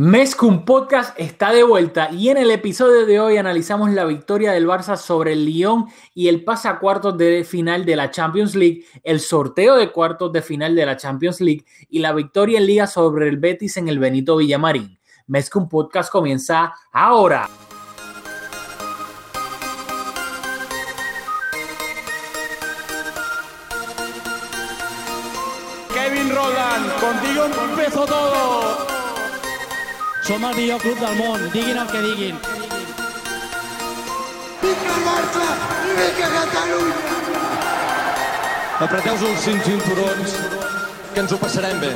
Mezcum Podcast está de vuelta y en el episodio de hoy analizamos la victoria del Barça sobre el Lyon y el pase a cuartos de final de la Champions League, el sorteo de cuartos de final de la Champions League y la victoria en liga sobre el Betis en el Benito Villamarín. Mezcum Podcast comienza ahora. Som el millor club del món, diguin el que diguin. Vinga Barça vinga Catalunya! Apreteu-vos els cinc cinturons, que ens ho passarem bé.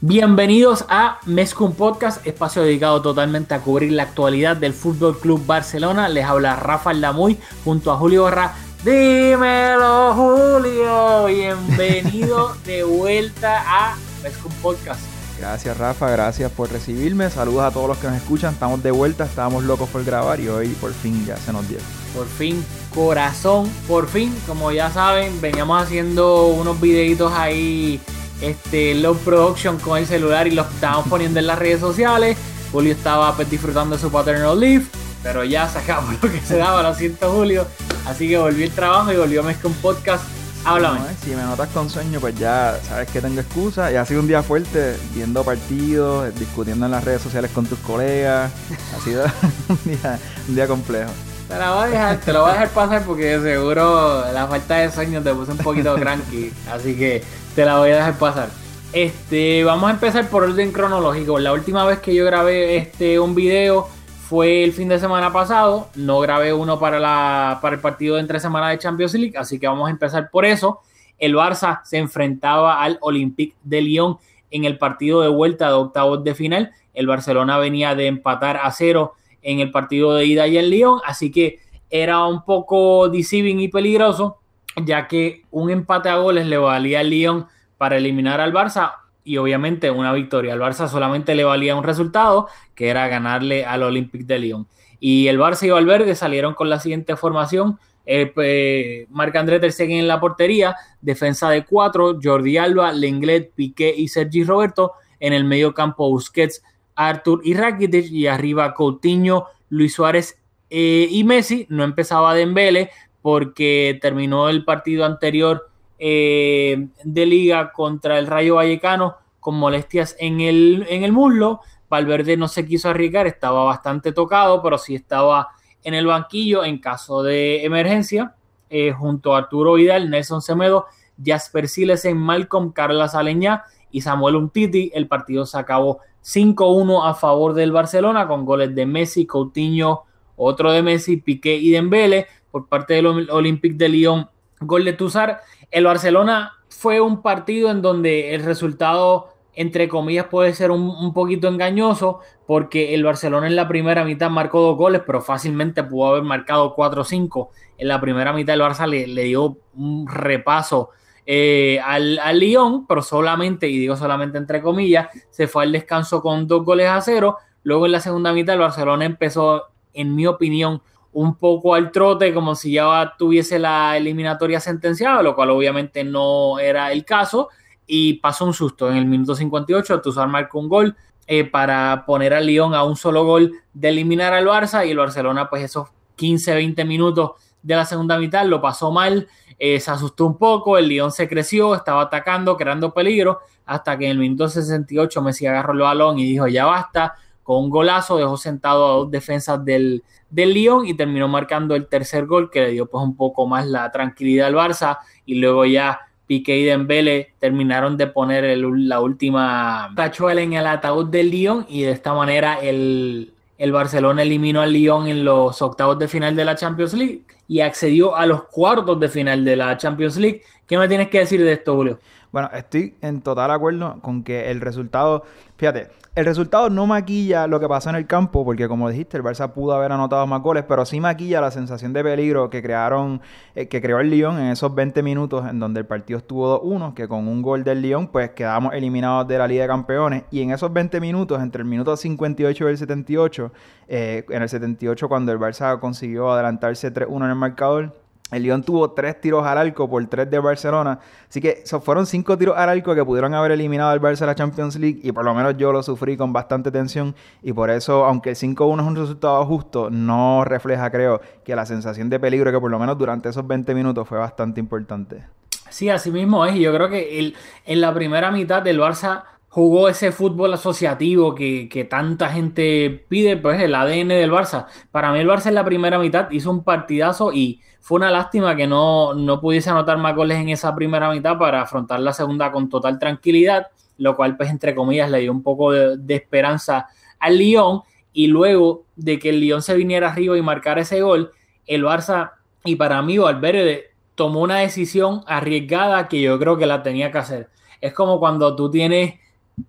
Bienvenidos a Mezcum Podcast, espacio dedicado totalmente a cubrir la actualidad del Fútbol Club Barcelona. Les habla Rafa Lamuy junto a Julio Barra. Dímelo, Julio. Bienvenido de vuelta a Mezcum Podcast. Gracias Rafa, gracias por recibirme. Saludos a todos los que nos escuchan. Estamos de vuelta, estábamos locos por grabar y hoy por fin ya se nos dio. Por fin, corazón, por fin, como ya saben, veníamos haciendo unos videitos ahí, este, low production con el celular y los estábamos poniendo en las redes sociales. Julio estaba pues, disfrutando de su paternal leave, pero ya sacamos lo que se daba, lo siento Julio. Así que volvió el trabajo y volvió a mezclar un podcast Háblame. No, eh, si me notas con sueño, pues ya sabes que tengo excusa. Y ha sido un día fuerte, viendo partidos, discutiendo en las redes sociales con tus colegas. Ha sido un día, un día complejo. Te la voy a dejar, te lo voy a dejar pasar porque seguro la falta de sueño te puse un poquito cranky. Así que te la voy a dejar pasar. Este, vamos a empezar por orden cronológico. La última vez que yo grabé este un video fue el fin de semana pasado. No grabé uno para, la, para el partido de entre semana de Champions League, así que vamos a empezar por eso. El Barça se enfrentaba al Olympique de Lyon en el partido de vuelta de octavos de final. El Barcelona venía de empatar a cero en el partido de ida y en Lyon, así que era un poco deceiving y peligroso, ya que un empate a goles le valía al Lyon para eliminar al Barça y obviamente una victoria. Al Barça solamente le valía un resultado, que era ganarle al Olympique de Lyon. Y el Barça y Valverde salieron con la siguiente formación. Eh, eh, Marc-André Ter Stegen en la portería, defensa de cuatro, Jordi Alba, Lenglet, Piqué y Sergi Roberto. En el medio campo Busquets, Artur y Rakitic. Y arriba Coutinho, Luis Suárez eh, y Messi. No empezaba Dembele porque terminó el partido anterior eh, de liga contra el Rayo Vallecano con molestias en el, en el muslo. Valverde no se quiso arriesgar, estaba bastante tocado, pero sí estaba en el banquillo en caso de emergencia, eh, junto a Arturo Vidal, Nelson Semedo, Jasper en Malcolm, Carla Saleñá y Samuel Umtiti. El partido se acabó 5-1 a favor del Barcelona con goles de Messi, Coutinho, otro de Messi, Piqué y Dembele por parte del Olympique de Lyon, gol de Tuzar. El Barcelona fue un partido en donde el resultado, entre comillas, puede ser un, poquito engañoso, porque el Barcelona en la primera mitad marcó dos goles, pero fácilmente pudo haber marcado 4 o 5. En la primera mitad el Barça le, dio un repaso eh, al, al Lyon, pero solamente, y digo solamente entre comillas, se fue al descanso con dos goles a cero. Luego en la segunda mitad el Barcelona empezó, en mi opinión, un poco al trote, como si ya tuviese la eliminatoria sentenciada, lo cual obviamente no era el caso, y pasó un susto. En el minuto 58, Tuzar marcó un gol eh, para poner al Lyon a un solo gol de eliminar al Barça, y el Barcelona, pues esos 15, 20 minutos de la segunda mitad lo pasó mal, eh, se asustó un poco, el Lyon se creció, estaba atacando, creando peligro, hasta que en el minuto 68 Messi agarró el balón y dijo, ya basta, un golazo dejó sentado a dos defensas del, del Lyon y terminó marcando el tercer gol que le dio pues un poco más la tranquilidad al Barça y luego ya Piqué y Dembele terminaron de poner la última tachuela en el ataúd del Lyon y de esta manera el, el Barcelona eliminó al Lyon en los octavos de final de la Champions League y accedió a los cuartos de final de la Champions League. ¿Qué me tienes que decir de esto, Julio? Bueno, estoy en total acuerdo con que el resultado, fíjate, el resultado no maquilla lo que pasó en el campo, porque como dijiste, el Barça pudo haber anotado más goles, pero sí maquilla la sensación de peligro que crearon, eh, que creó el Lyon en esos 20 minutos en donde el partido estuvo 2-1, que con un gol del Lyon, pues quedamos eliminados de la Liga de Campeones. Y en esos 20 minutos, entre el minuto 58 y el 78, eh, en el 78 cuando el Barça consiguió adelantarse 3-1 en el marcador, El Lyon tuvo tres tiros al arco por tres de Barcelona. Así que fueron cinco tiros al arco que pudieron haber eliminado al Barça de la Champions League. Y por lo menos yo lo sufrí con bastante tensión. Y por eso, aunque el 5-1 es un resultado justo, no refleja, creo, que la sensación de peligro que por lo menos durante esos 20 minutos fue bastante importante. Sí, así mismo es. Y yo creo que en la primera mitad del Barça jugó ese fútbol asociativo que, que, tanta gente pide, pues el ADN del Barça. Para mí el Barça en la primera mitad hizo un partidazo y fue una lástima que no, no pudiese anotar más goles en esa primera mitad para afrontar la segunda con total tranquilidad, lo cual pues entre comillas le dio un poco de, esperanza al Lyon y luego de que el Lyon se viniera arriba y marcara ese gol, el Barça y para mí Valverde tomó una decisión arriesgada que yo creo que la tenía que hacer. Es como cuando tú tienes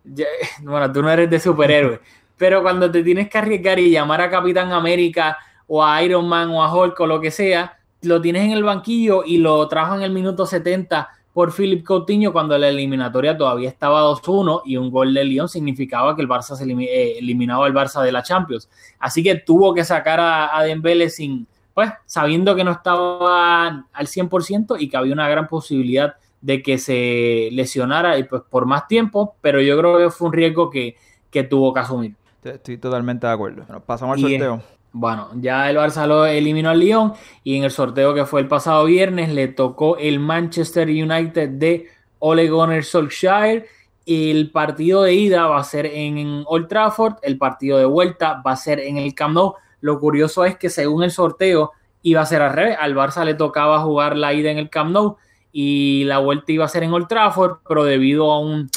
bueno, tú no eres de superhéroe, pero cuando te tienes que arriesgar y llamar a Capitán América o a Iron Man o a Hulk o lo que sea, lo tienes en el banquillo y lo trajo en el minuto 70 por Philip Coutinho cuando la eliminatoria todavía estaba 2-1 y un gol de Lyon significaba que el Barça se eh, eliminaba al Barça de la Champions. Así que tuvo que sacar a, a Dembele sin, pues, sabiendo que no estaba al 100% y que había una gran posibilidad de que se lesionara y pues por más tiempo, pero yo creo que fue un riesgo que, que tuvo que asumir. Estoy totalmente de acuerdo. Bueno, pasamos al sorteo. bueno, ya el Barça lo eliminó al Lyon y en el sorteo que fue el pasado viernes le tocó el Manchester United de Ole Gunnar Solskjaer. El partido de ida va a ser en Old Trafford, el partido de vuelta va a ser en el Camp Nou. Lo curioso es que según el sorteo iba a ser al revés, al Barça le tocaba jugar la ida en el Camp Nou y la vuelta iba a ser en Old Trafford, pero debido a un,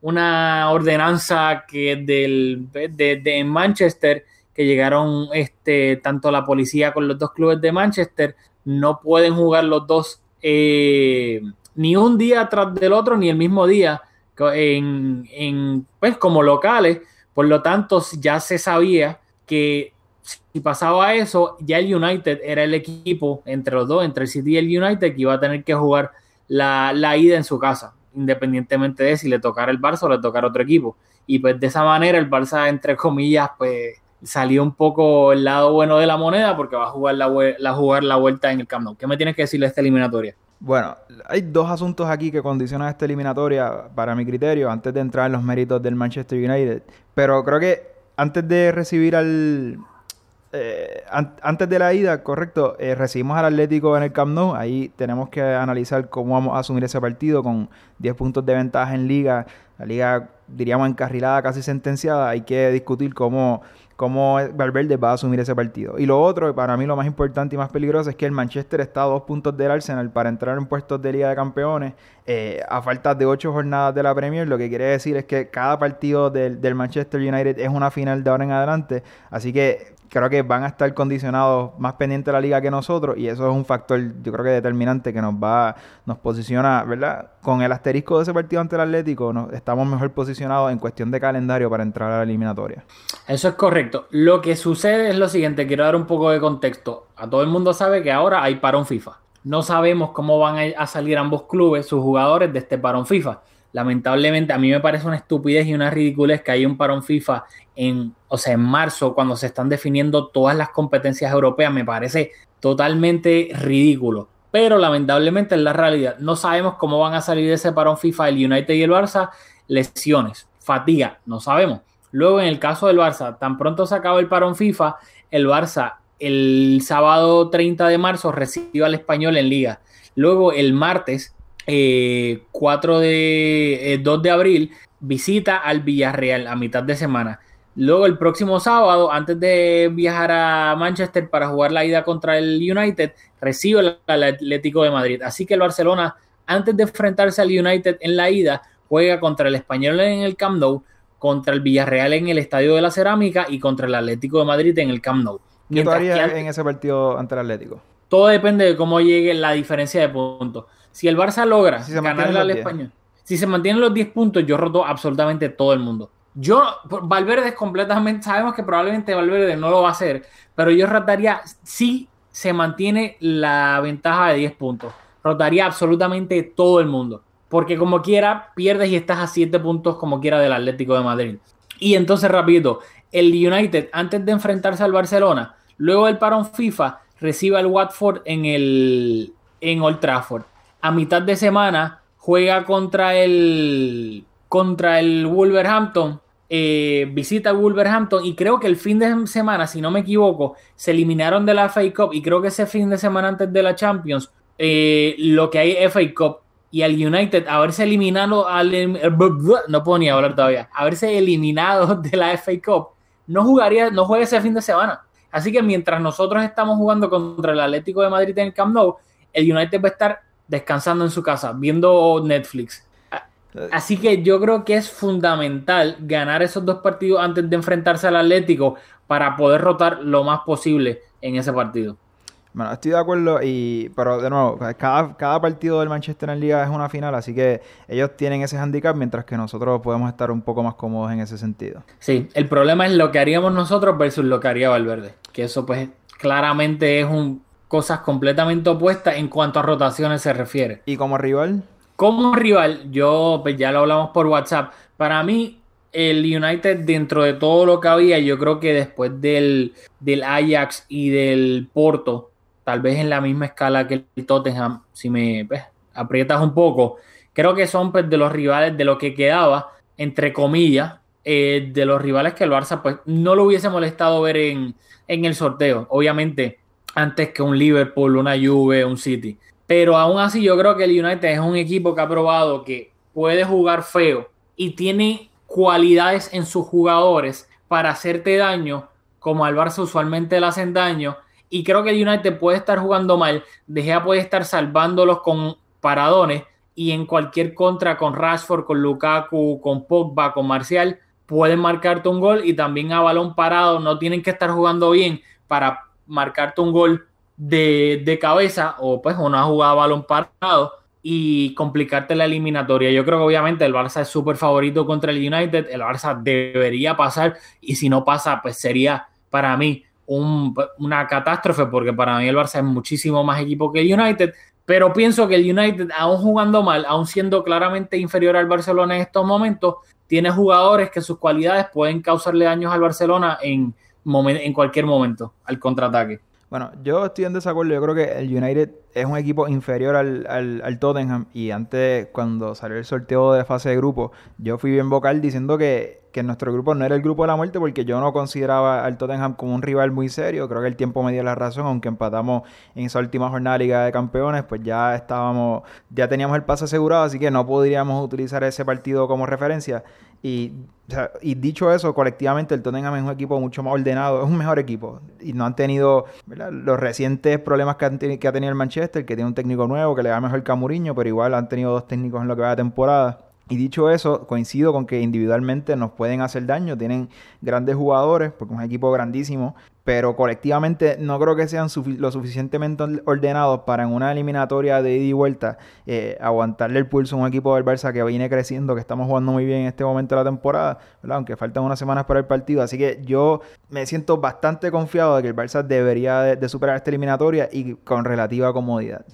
una ordenanza que del, de, de, Manchester, que llegaron este, tanto la policía con los dos clubes de Manchester, no pueden jugar los dos eh, ni un día tras del otro, ni el mismo día, en, en, pues como locales. Por lo tanto, ya se sabía que si pasaba eso, ya el United era el equipo entre los dos, entre el City y el United, que iba a tener que jugar la, la ida en su casa, independientemente de si le tocara el Barça o le tocara otro equipo. Y pues de esa manera el Barça, entre comillas, pues salió un poco el lado bueno de la moneda porque va a jugar la, la, jugar la vuelta en el Camp Nou. ¿Qué me tienes que decir de esta eliminatoria? Bueno, hay dos asuntos aquí que condicionan esta eliminatoria para mi criterio antes de entrar en los méritos del Manchester United. Pero creo que antes de recibir al, eh, antes de la ida, correcto, eh, recibimos al Atlético en el Camp Nou. Ahí tenemos que analizar cómo vamos a asumir ese partido con 10 puntos de ventaja en liga. La liga, diríamos, encarrilada, casi sentenciada. Hay que discutir cómo, cómo Valverde va a asumir ese partido. Y lo otro, para mí lo más importante y más peligroso, es que el Manchester está a dos puntos del Arsenal para entrar en puestos de Liga de Campeones eh, a falta de ocho jornadas de la Premier. Lo que quiere decir es que cada partido del, del Manchester United es una final de ahora en adelante. Así que creo que van a estar condicionados más pendientes de la liga que nosotros y eso es un factor yo creo que determinante que nos va nos posiciona verdad con el asterisco de ese partido ante el Atlético nos, estamos mejor posicionados en cuestión de calendario para entrar a la eliminatoria. Eso es correcto. Lo que sucede es lo siguiente quiero dar un poco de contexto. A todo el mundo sabe que ahora hay parón FIFA. No sabemos cómo van a salir ambos clubes sus jugadores de este parón FIFA lamentablemente a mí me parece una estupidez y una ridiculez que haya un parón FIFA en, o sea, en marzo cuando se están definiendo todas las competencias europeas, me parece totalmente ridículo. Pero lamentablemente es la realidad. No sabemos cómo van a salir de ese parón FIFA el United y el Barça. Lesiones, fatiga, no sabemos. Luego en el caso del Barça, tan pronto se acaba el parón FIFA, el Barça el sábado 30 de marzo recibe al español en liga. Luego el martes 4 eh, de 2 eh, de abril visita al Villarreal a mitad de semana. Luego el próximo sábado, antes de viajar a Manchester para jugar la ida contra el United, recibe el Atlético de Madrid. Así que el Barcelona, antes de enfrentarse al United en la ida, juega contra el Español en el Camp Nou, contra el Villarreal en el Estadio de la Cerámica y contra el Atlético de Madrid en el Camp Nou. ¿Qué haría en ese partido ante el Atlético? Todo depende de cómo llegue la diferencia de puntos. Si el Barça logra si ganarle al español, si se mantienen los 10 puntos, yo roto absolutamente todo el mundo. Yo, Valverde es completamente, sabemos que probablemente Valverde no lo va a hacer, pero yo rotaría si se mantiene la ventaja de 10 puntos. Rotaría absolutamente todo el mundo. Porque como quiera, pierdes y estás a 7 puntos como quiera del Atlético de Madrid. Y entonces, rápido, el United, antes de enfrentarse al Barcelona, luego del parón FIFA, recibe al Watford en el en Old Trafford. A mitad de semana juega contra el contra el Wolverhampton, eh, visita Wolverhampton y creo que el fin de semana, si no me equivoco, se eliminaron de la FA Cup y creo que ese fin de semana antes de la Champions, eh, lo que hay FA Cup y al United haberse eliminado al no puedo ni hablar todavía, haberse eliminado de la FA Cup, no jugaría, no juega ese fin de semana. Así que mientras nosotros estamos jugando contra el Atlético de Madrid en el Camp Nou, el United va a estar descansando en su casa, viendo Netflix. Así que yo creo que es fundamental ganar esos dos partidos antes de enfrentarse al Atlético para poder rotar lo más posible en ese partido. Bueno, estoy de acuerdo, y, pero de nuevo, cada, cada partido del Manchester en Liga es una final, así que ellos tienen ese handicap, mientras que nosotros podemos estar un poco más cómodos en ese sentido. Sí, el problema es lo que haríamos nosotros versus lo que haría Valverde, que eso pues claramente es un cosas completamente opuestas en cuanto a rotaciones se refiere. ¿Y como rival? Como rival, yo pues ya lo hablamos por WhatsApp, para mí el United dentro de todo lo que había, yo creo que después del, del Ajax y del Porto, tal vez en la misma escala que el Tottenham, si me pues, aprietas un poco, creo que son pues, de los rivales de lo que quedaba, entre comillas, eh, de los rivales que el Barça pues, no lo hubiese molestado ver en, en el sorteo, obviamente, antes que un Liverpool, una Juve, un City. Pero aún así yo creo que el United es un equipo que ha probado que puede jugar feo y tiene cualidades en sus jugadores para hacerte daño, como al Barça usualmente le hacen daño, y creo que el United puede estar jugando mal, De Gea puede estar salvándolos con paradones y en cualquier contra con Rashford, con Lukaku, con Pogba, con Marcial, pueden marcarte un gol y también a balón parado no tienen que estar jugando bien para marcarte un gol de, cabeza o pues una jugada balón parado y complicarte la eliminatoria. Yo creo que obviamente el Barça es súper favorito contra el United, el Barça debería pasar y si no pasa pues sería para mí una catástrofe porque para mí el Barça es muchísimo más equipo que el United, pero pienso que el United, aún jugando mal, aún siendo claramente inferior al Barcelona en estos momentos, tiene jugadores que sus cualidades pueden causarle daños al Barcelona en, en cualquier momento, al contraataque. Bueno, yo estoy en desacuerdo. Yo creo que el United es un equipo inferior al, al, Tottenham. Y antes, cuando salió el sorteo de fase de grupo, yo fui bien vocal diciendo que, que nuestro grupo no era el grupo de la muerte porque yo no consideraba al Tottenham como un rival muy serio. Creo que el tiempo me dio la razón, aunque empatamos en esa última jornada de Liga de Campeones, pues ya estábamos, ya teníamos el paso asegurado, así que no podríamos utilizar ese partido como referencia. Y, dicho eso, colectivamente el Tottenham es un equipo mucho más ordenado, es un mejor equipo. Y no han tenido los recientes problemas que, han que ha tenido el Manchester, que tiene un técnico nuevo, que le da mejor Camuriño, pero igual han tenido dos técnicos en lo que va de temporada. Y dicho eso, coincido con que individualmente nos pueden hacer daño, tienen grandes jugadores, porque es un equipo grandísimo, pero colectivamente no creo que sean lo suficientemente ordenados para en una eliminatoria de ida y vuelta eh, aguantarle el pulso a un equipo del Barça que viene creciendo, que estamos jugando muy bien en este momento de la temporada, aunque faltan unas semanas para el partido. Así que yo me siento bastante confiado de que el Barça debería de, de superar esta eliminatoria y con relativa comodidad.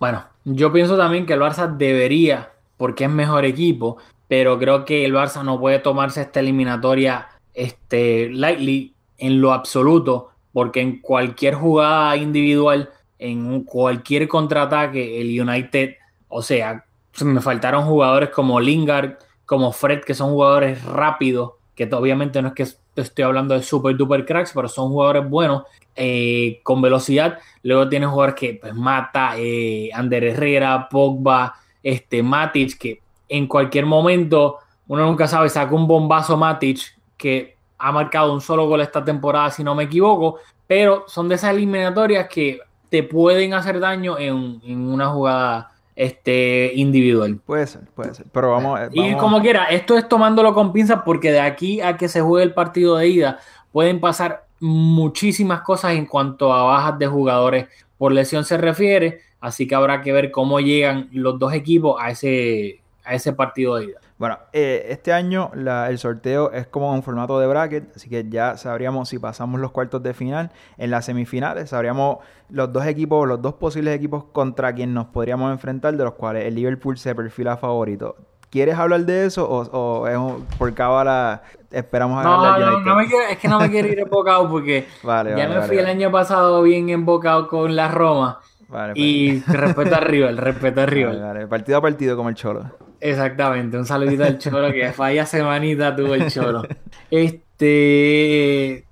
Bueno, yo pienso también que el Barça debería porque es mejor equipo, pero creo que el Barça no puede tomarse esta eliminatoria este, lightly en lo absoluto, porque en cualquier jugada individual, en cualquier contraataque, el United, o sea, me faltaron jugadores como Lingard, como Fred, que son jugadores rápidos, que obviamente no es que estoy hablando de super duper cracks, pero son jugadores buenos, eh, con velocidad. Luego tiene jugadores que pues, mata, eh, Ander Herrera, Pogba, este, Matic, que en cualquier momento, uno nunca sabe, saca un bombazo Matic, que ha marcado un solo gol esta temporada, si no me equivoco, pero son de esas eliminatorias que te pueden hacer daño en, una jugada este, individual. Puede ser, puede ser. Pero vamos, Y como quiera, esto es tomándolo con pinzas porque de aquí a que se juegue el partido de ida pueden pasar muchísimas cosas en cuanto a bajas de jugadores por lesión se refiere. Así que habrá que ver cómo llegan los dos equipos a ese, a ese partido de ida. Bueno, eh, este año el sorteo es como un formato de bracket, así que ya sabríamos si pasamos los cuartos de final. En las semifinales sabríamos los dos equipos, los dos posibles equipos contra quien nos podríamos enfrentar, de los cuales el Liverpool se perfila favorito. ¿Quieres hablar de eso o, o es un- por cábala esperamos a No, de no, no me quiero- es que no me quiero ir embocado porque Vale, ya vale, me vale, fui el año pasado bien embocado con la Roma. Vale, pues. Y respeto a River, respeto a Vale, River. vale. Partido a partido como el Cholo. Exactamente, un saludito al Cholo que vaya semanita tuvo el Cholo. Este.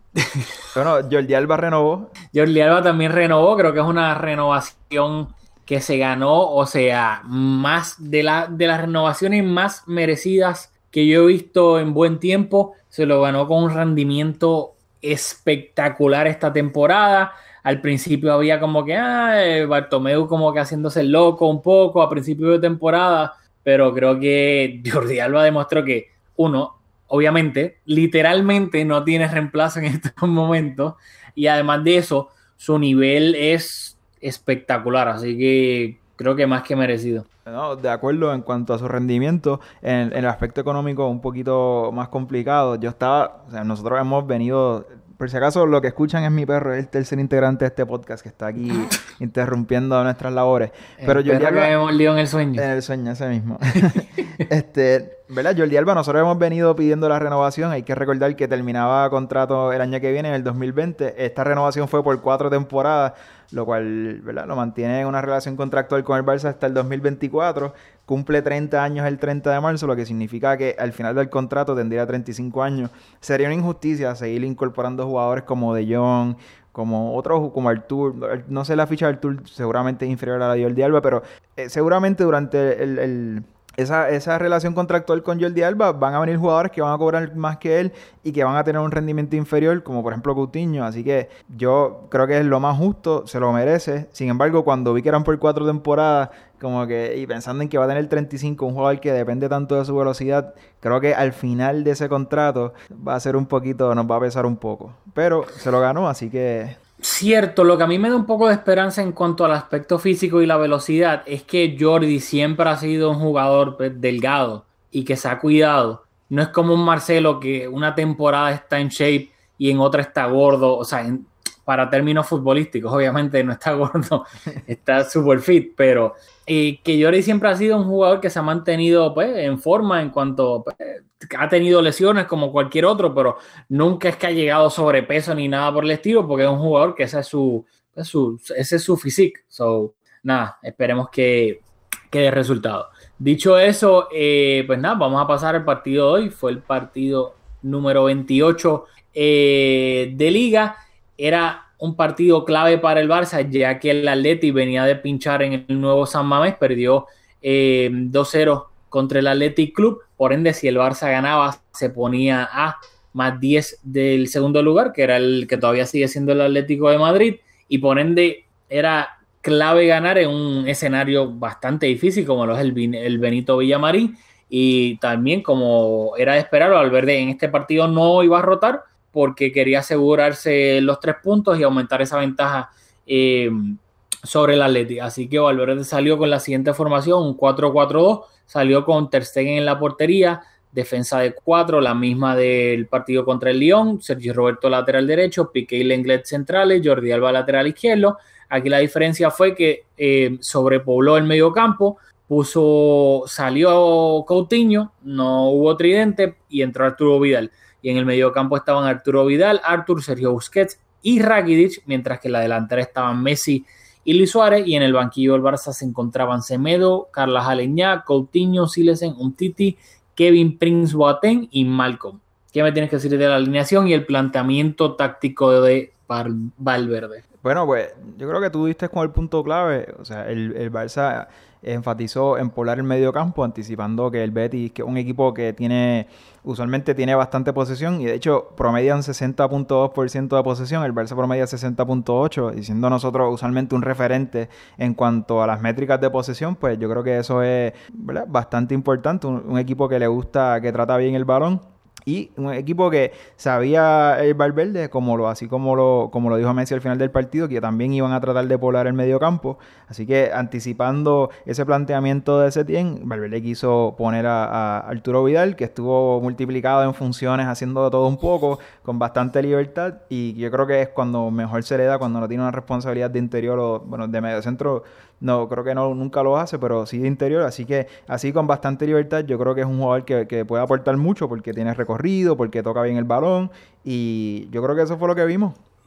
Bueno, Jordi Alba renovó. Jordi Alba también renovó, creo que es una renovación que se ganó, o sea, más de, la, de las renovaciones más merecidas que yo he visto en buen tiempo, se lo ganó con un rendimiento espectacular esta temporada. Al principio había como que, ah, eh, Bartomeu como que haciéndose loco un poco a principio de temporada, pero creo que Jordi Alba demostró que, uno, obviamente, literalmente no tiene reemplazo en estos momentos, y además de eso, su nivel es espectacular, así que creo que más que merecido. No, de acuerdo en cuanto a su rendimiento, en, en el aspecto económico un poquito más complicado. Yo estaba, o sea, nosotros hemos venido, por si acaso lo que escuchan es mi perro, es el tercer integrante de este podcast que está aquí interrumpiendo nuestras labores. Pero El perro que Alba, mordió en el sueño. en el sueño ese mismo. este, ¿verdad? Jordi Alba, nosotros hemos venido pidiendo la renovación. Hay que recordar que terminaba contrato el año que viene, en el 2020. Esta renovación fue por cuatro temporadas, lo cual, ¿verdad? Lo mantiene en una relación contractual con el Barça hasta el 2024. Cumple 30 años el 30 de marzo, lo que significa que al final del contrato tendría 35 años. Sería una injusticia seguir incorporando jugadores como De Jong, como otros, como Artur. No sé la ficha de Artur, seguramente es inferior a la de Jordi pero eh, seguramente durante el- esa, esa relación contractual con Jordi Alba van a venir jugadores que van a cobrar más que él y que van a tener un rendimiento inferior, como por ejemplo Coutinho. Así que yo creo que es lo más justo, se lo merece. Sin embargo, cuando vi que eran por cuatro temporadas, como que, y pensando en que va a tener 35, un jugador que depende tanto de su velocidad, creo que al final de ese contrato va a ser un poquito, nos va a pesar un poco. Pero se lo ganó, así que Cierto, lo que a mí me da un poco de esperanza en cuanto al aspecto físico y la velocidad es que Jordi siempre ha sido un jugador pues, delgado y que se ha cuidado. No es como un Marcelo que una temporada está en shape y en otra está gordo. O sea, en- para términos futbolísticos, obviamente no está gordo, está super fit, pero que Jordi siempre ha sido un jugador que se ha mantenido pues, en forma en cuanto pues, ha tenido lesiones como cualquier otro, pero nunca es que ha llegado sobrepeso ni nada por el estilo, porque es un jugador que ese es su, su, ese es su physique. So, nada, esperemos que, que dé resultado. Dicho eso, eh, pues nada, vamos a pasar al partido de hoy. Fue el partido número 28 eh, de liga. Era un partido clave para el Barça, ya que el Atleti venía de pinchar en el nuevo San Mamés, perdió eh, 2-0 contra el Athletic Club. Por ende, si el Barça ganaba, se ponía a más 10 del segundo lugar, que era el que todavía sigue siendo el Atlético de Madrid. Y por ende, era clave ganar en un escenario bastante difícil, como lo es el, el Benito Villamarín. Y también, como era de esperar, Valverde en este partido no iba a rotar porque quería asegurarse los tres puntos y aumentar esa ventaja eh, sobre el Atleti. Así que Valverde salió con la siguiente formación, un 4-4-2, salió con Ter Stegen en la portería, defensa de 4, la misma del partido contra el Lyon, Sergio Roberto lateral derecho, Piqué y Lenglet centrales, Jordi Alba lateral izquierdo. Aquí la diferencia fue que eh, sobrepobló el medio campo, puso, salió Coutinho, no hubo tridente y entró Arturo Vidal. Y en el medio campo estaban Arturo Vidal, Artur, Sergio Busquets y Rakitic, mientras que en la delantera estaban Messi y Luis Suárez, y en el banquillo del Barça se encontraban Semedo, Carla Aleñá, Coutinho, Silesen, Umtiti, Kevin Prince Boateng y Malcolm. ¿Qué me tienes que decir de la alineación y el planteamiento táctico de Val- Valverde? Bueno, pues yo creo que tú diste con el punto clave. O sea, el, el Barça enfatizó en poblar el medio campo, anticipando que el Betis, que es un equipo que tiene, usualmente tiene bastante posesión, y de hecho promedian 60.2% de posesión, el Barça promedia 60.8%, y siendo nosotros usualmente un referente en cuanto a las métricas de posesión, pues yo creo que eso es ¿verdad? bastante importante. Un equipo que le gusta, que trata bien el balón. Y un equipo que sabía el Valverde, como lo, así como lo, como lo dijo Messi al final del partido, que también iban a tratar de poblar el medio campo. Así que anticipando ese planteamiento de Setién, Valverde quiso poner a, a Arturo Vidal, que estuvo multiplicado en funciones, haciendo todo un poco, con bastante libertad. Y yo creo que es cuando mejor se le da, cuando no tiene una responsabilidad de interior o bueno, de medio centro no, creo que no, nunca lo hace, pero sí de interior. Así que, así con bastante libertad, yo creo que es un jugador que, que puede aportar mucho porque tiene recorrido, porque toca bien el balón. Y yo creo que eso fue lo que vimos.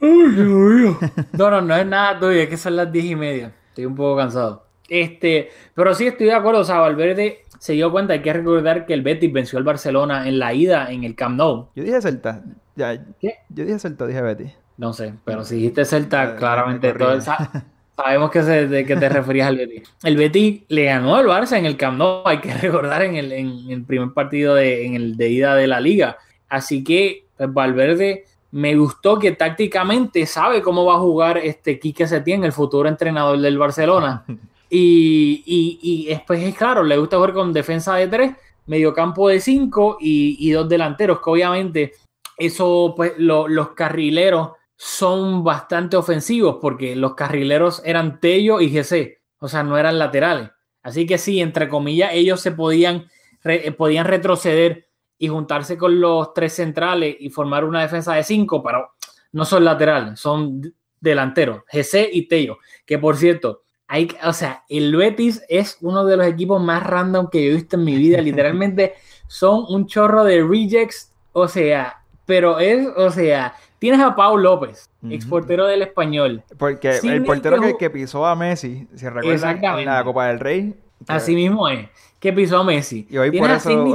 No, no, no es nada tuyo, es que son las diez y media. Estoy un poco cansado. Este, pero sí estoy de acuerdo, o sea, Valverde se dio cuenta, hay que recordar que el Betis venció al Barcelona en la ida en el Camp Nou. Yo dije Celta. Ya, ¿Qué? Yo dije Celta, dije Betis. No sé, pero si dijiste Celta, Eh, claramente todo, sa- sabemos que, se, de que te referías al Betis. El Betis le ganó al Barça en el Camp Nou, hay que recordar en el, en el primer partido de, en el de ida de la liga. Así que pues, Valverde me gustó que tácticamente sabe cómo va a jugar este Quique Setién, el futuro entrenador del Barcelona. Y, y, y después es claro, le gusta jugar con defensa de tres, mediocampo de cinco y, y dos delanteros, que obviamente eso, pues lo- los carrileros son bastante ofensivos porque los carrileros eran Tello y GC, o sea, no eran laterales. Así que sí, entre comillas, ellos se podían, re- eh, podían retroceder y juntarse con los tres centrales y formar una defensa de cinco, pero no son laterales, son delanteros, GC y Tello. Que por cierto, hay, o sea, el Betis es uno de los equipos más random que yo he visto en mi vida. Literalmente son un chorro de rejects, o sea, pero es, o sea, tienes a Pau López, Ujú. exportero del español. Porque el portero que pisó a Messi, si recuerdan, en la Copa del Rey. que- Así mismo es, que pisó a Messi. Y hoy tienes, por a eso- Sidney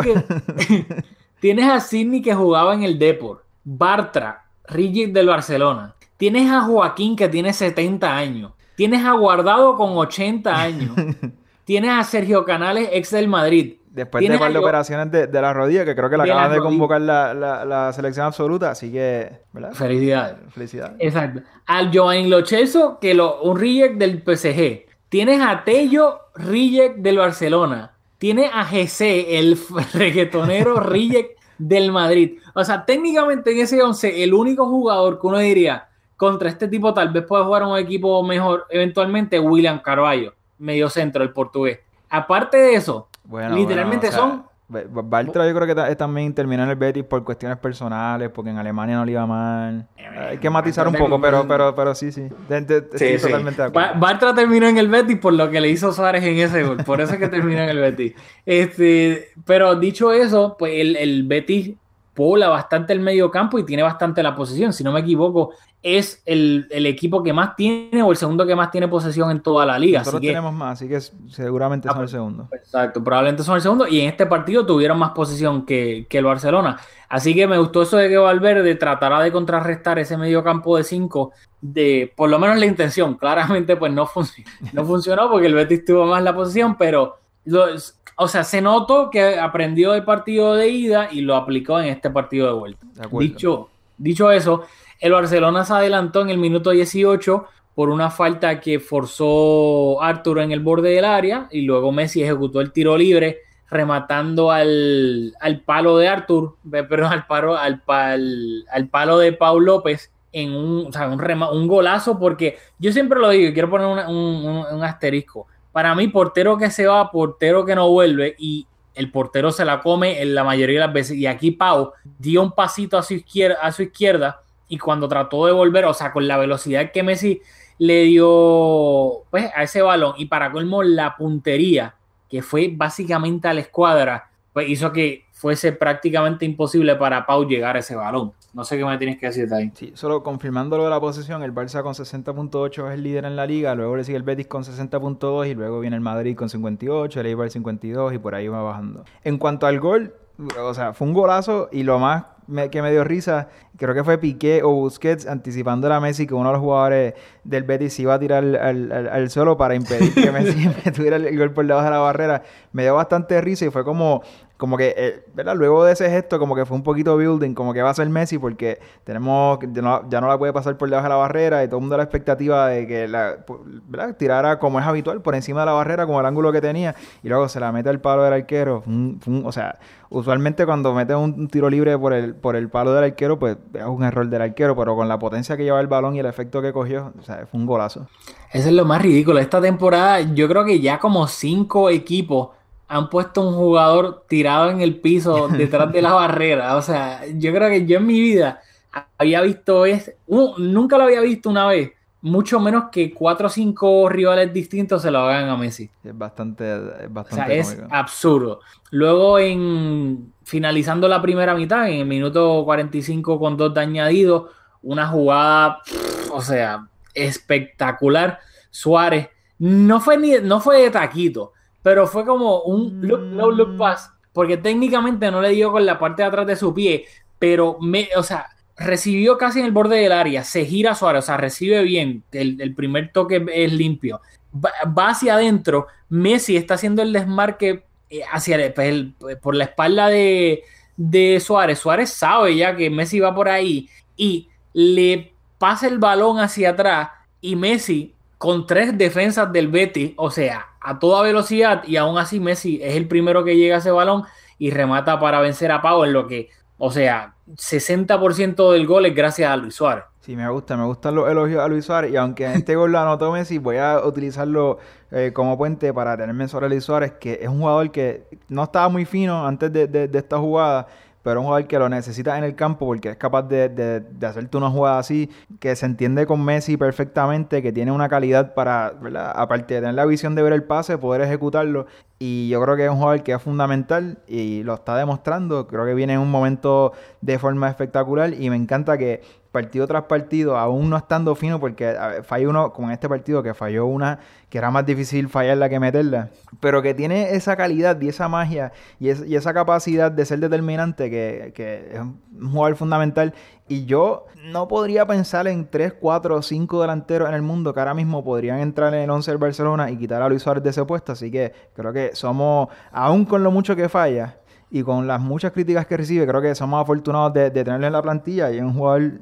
que, tienes a Sidney que jugaba en el Depor, Bartra, Rigic del Barcelona. Tienes a Joaquín que tiene 70 años. Tienes a Guardado con 80 años. tienes a Sergio Canales, ex del Madrid. Después de un par de operaciones de, de la rodilla, que creo que la acaban de convocar la, la, la selección absoluta, así que, ¿verdad? Felicidades. Felicidades. Exacto. Al Giovanni Lochelso, que lo, un reject del PSG. Tienes a Tello, reject del Barcelona. Tienes a GC, el reggaetonero reject del Madrid. O sea, técnicamente en ese 11, el único jugador que uno diría contra este tipo tal vez puede jugar un equipo mejor eventualmente, William Carvalho, medio centro, el portugués. Aparte de eso, Bueno, literalmente bueno, o sea, son Ba- Ba- Bartra yo creo que también terminó en el Betis por cuestiones personales, porque en Alemania no le iba mal. Hay que matizar un poco, pero, pero, pero sí, sí. De acuerdo. Bartra terminó en el Betis por lo que le hizo Suárez en ese gol. Por eso es que terminó en el Betis. Este, pero dicho eso, pues el, el Betis pobla bastante el medio campo y tiene bastante la posesión. Si no me equivoco, es el, el equipo que más tiene o el segundo que más tiene posesión en toda la liga. Nosotros Así que, tenemos más, así que seguramente Ah, son el segundo. Exacto, probablemente son el segundo y en este partido tuvieron más posición que, que el Barcelona. Así que me gustó eso de que Valverde tratara de contrarrestar ese medio campo de 5 de por lo menos la intención. Claramente pues no, func- no funcionó porque el Betis tuvo más la posición, pero lo- o sea, se notó que aprendió del partido de ida y lo aplicó en este partido de vuelta. De. Dicho, dicho eso, el Barcelona se adelantó en el minuto 18 por una falta que forzó Arturo en el borde del área y luego Messi ejecutó el tiro libre rematando al, al palo de Artur, perdón, al, palo, al, pal- al palo de Paul López en un, o sea, un, rema- un golazo porque yo siempre lo digo y quiero poner una- un, un- un asterisco. Para mí, portero que se va, portero que no vuelve y el portero se la come en la mayoría de las veces. Y aquí Pau dio un pasito a su izquierda, a su izquierda y cuando trató de volver, o sea, con la velocidad que Messi le dio pues, a ese balón y para colmo la puntería, que fue básicamente a la escuadra, pues hizo que fuese prácticamente imposible para Pau llegar a ese balón. No sé qué me tienes que decir de ahí. Sí, solo confirmando lo de la posesión, el Barça con 60.8 es el líder en la liga, luego le sigue el Betis con 60.2 y luego viene el Madrid con 58, el Eibar 52 y por ahí va bajando. En cuanto al gol, o sea, fue un golazo y lo más que me dio risa, creo que fue Piqué o Busquets anticipando a Messi que uno de los jugadores del Betis iba a tirar al- al suelo para impedir que Messi tuviera el, el gol por debajo de la barrera. Me dio bastante risa y fue como, como que, eh, ¿verdad? Luego de ese gesto, como que fue un poquito building, como que va a ser Messi porque tenemos, ya no, ya no la puede pasar por debajo de la barrera y todo el mundo la expectativa de que la ¿verdad? tirara como es habitual, por encima de la barrera, como el ángulo que tenía, y luego se la mete al palo del arquero. O sea, usualmente cuando metes un, un tiro libre por el, por el palo del arquero, pues es un error del arquero, pero con la potencia que lleva el balón y el efecto que cogió, o sea, fue un golazo. Eso es lo más ridículo. Esta temporada, yo creo que ya como cinco equipos han puesto un jugador tirado en el piso detrás de la barrera. O sea, yo creo que yo en mi vida había visto es nunca lo había visto una vez mucho menos que cuatro o cinco rivales distintos se lo hagan a Messi. Es bastante, es O bastante sea, es absurdo. Luego, en finalizando la primera mitad, en el minuto 45 con dos de añadido, una jugada, pff, o sea, espectacular. Suárez no fue ni no fue de taquito, pero fue como un look, no look pass, porque técnicamente no le dio con la parte de atrás de su pie, pero me, o sea, recibió casi en el borde del área, se gira Suárez, o sea, recibe bien, el, el primer toque es limpio, va, va hacia adentro, Messi está haciendo el desmarque eh, hacia el- pues, el- por la espalda de, de Suárez. Suárez sabe ya que Messi va por ahí y le pasa el balón hacia atrás y Messi con tres defensas del Betis, o sea, a toda velocidad y aún así Messi es el primero que llega a ese balón y remata para vencer a Pau en lo que, o sea, 60% del gol es gracias a Luis Suárez. Sí, me gusta, me gustan los elogios a Luis Suárez y aunque este gol lo anotó Messi, voy a utilizarlo eh, como puente para tenerme sobre Luis Suárez, que es un jugador que no estaba muy fino antes de- de esta jugada, pero un jugador que lo necesita en el campo porque es capaz de, de- de hacerte una jugada así, que se entiende con Messi perfectamente, que tiene una calidad para, ¿verdad? aparte de tener la visión de ver el pase, poder ejecutarlo. Y yo creo que es un jugador que es fundamental y lo está demostrando. Creo que viene en un momento de forma espectacular y me encanta que partido tras partido, aún no estando fino, porque falló uno, como en este partido, que falló una que era más difícil fallarla que meterla, pero que tiene esa calidad y esa magia y, es- y esa capacidad de ser determinante que, que es un jugador fundamental. Y yo no podría pensar en 3, 4 o 5 delanteros en el mundo que ahora mismo podrían entrar en el 11 del Barcelona y quitar a Luis Suárez de ese puesto. Así que creo que somos, aún con lo mucho que falla y con las muchas críticas que recibe, creo que somos afortunados de, de tenerlo en la plantilla y es un jugador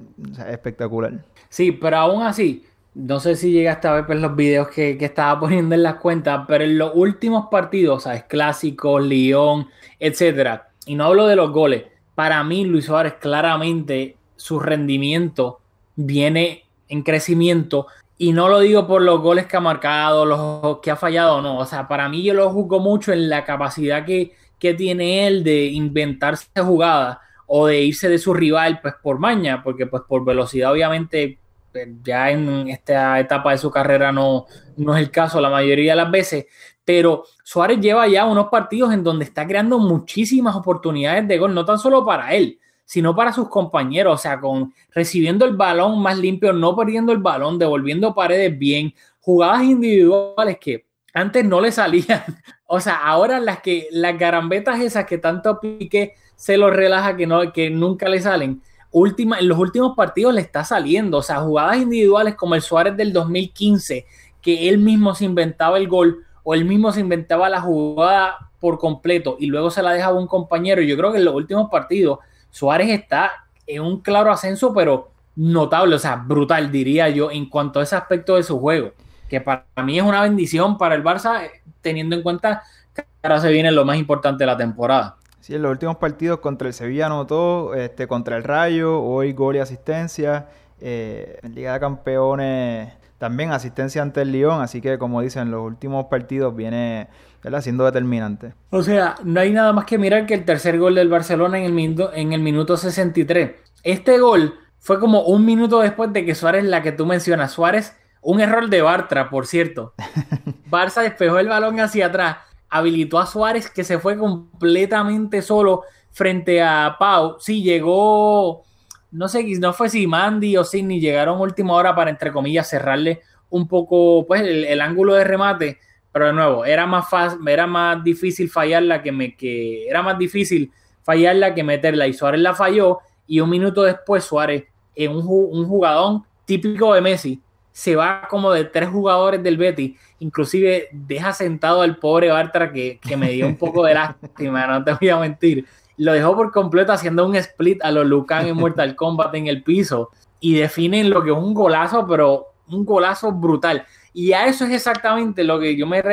espectacular. Sí, pero aún así, no sé si llegaste a ver pues, los videos que, que estaba poniendo en las cuentas, pero en los últimos partidos, ¿sabes? Clásicos, Lyon, etcétera. Y no hablo de los goles. Para mí, Luis Suárez, claramente su rendimiento viene en crecimiento. Y no lo digo por los goles que ha marcado, los que ha fallado, no. O sea, para mí yo lo juzgo mucho en la capacidad que, que tiene él de inventarse jugadas o de irse de su rival pues por maña, porque pues por velocidad obviamente pues, ya en esta etapa de su carrera no, no es el caso la mayoría de las veces, pero Suárez lleva ya unos partidos en donde está creando muchísimas oportunidades de gol, no tan solo para él, sino para sus compañeros, o sea, con recibiendo el balón más limpio, no perdiendo el balón, devolviendo paredes bien, jugadas individuales que antes no le salían. O sea, ahora las que las garambetas esas que tanto Piqué se los relaja que no que nunca le salen. Última, en los últimos partidos le está saliendo, o sea, jugadas individuales como el Suárez del 2015, que él mismo se inventaba el gol o él mismo se inventaba la jugada por completo y luego se la dejaba un compañero. Yo creo que en los últimos partidos Suárez está en un claro ascenso, pero notable, o sea, brutal, diría yo, en cuanto a ese aspecto de su juego, que para mí es una bendición para el Barça, eh, teniendo en cuenta que ahora se viene lo más importante de la temporada. Sí, en los últimos partidos contra el Sevilla anotó, este, contra el Rayo, hoy gol y asistencia. eh, en Liga de Campeones también asistencia ante el Lyon, así que como dicen, los últimos partidos viene ¿verdad? siendo determinante. O sea, no hay nada más que mirar que el tercer gol del Barcelona en el minuto, en el minuto 63. Este gol fue como un minuto después de que Suárez, la que tú mencionas, Suárez, un error de Bartra, por cierto. Barça despejó el balón hacia atrás, habilitó a Suárez que se fue completamente solo frente a Pau. Sí, llegó, no sé, no fue si Mandy o Sidney llegaron última hora para, entre comillas, cerrarle un poco pues, el, el ángulo de remate. Pero de nuevo, era más fácil, era más difícil fallarla que me que era más difícil fallarla que meterla. Y Suárez la falló. Y un minuto después, Suárez, en un, un jugadón típico de Messi, se va como de tres jugadores del Betis. Inclusive deja sentado al pobre Bartra que, que me dio un poco de lástima, no te voy a mentir. Lo dejó por completo haciendo un split a los Lucan en Mortal Kombat en el piso. Y definen lo que es un golazo, pero un golazo brutal. Y a eso es exactamente lo que yo me,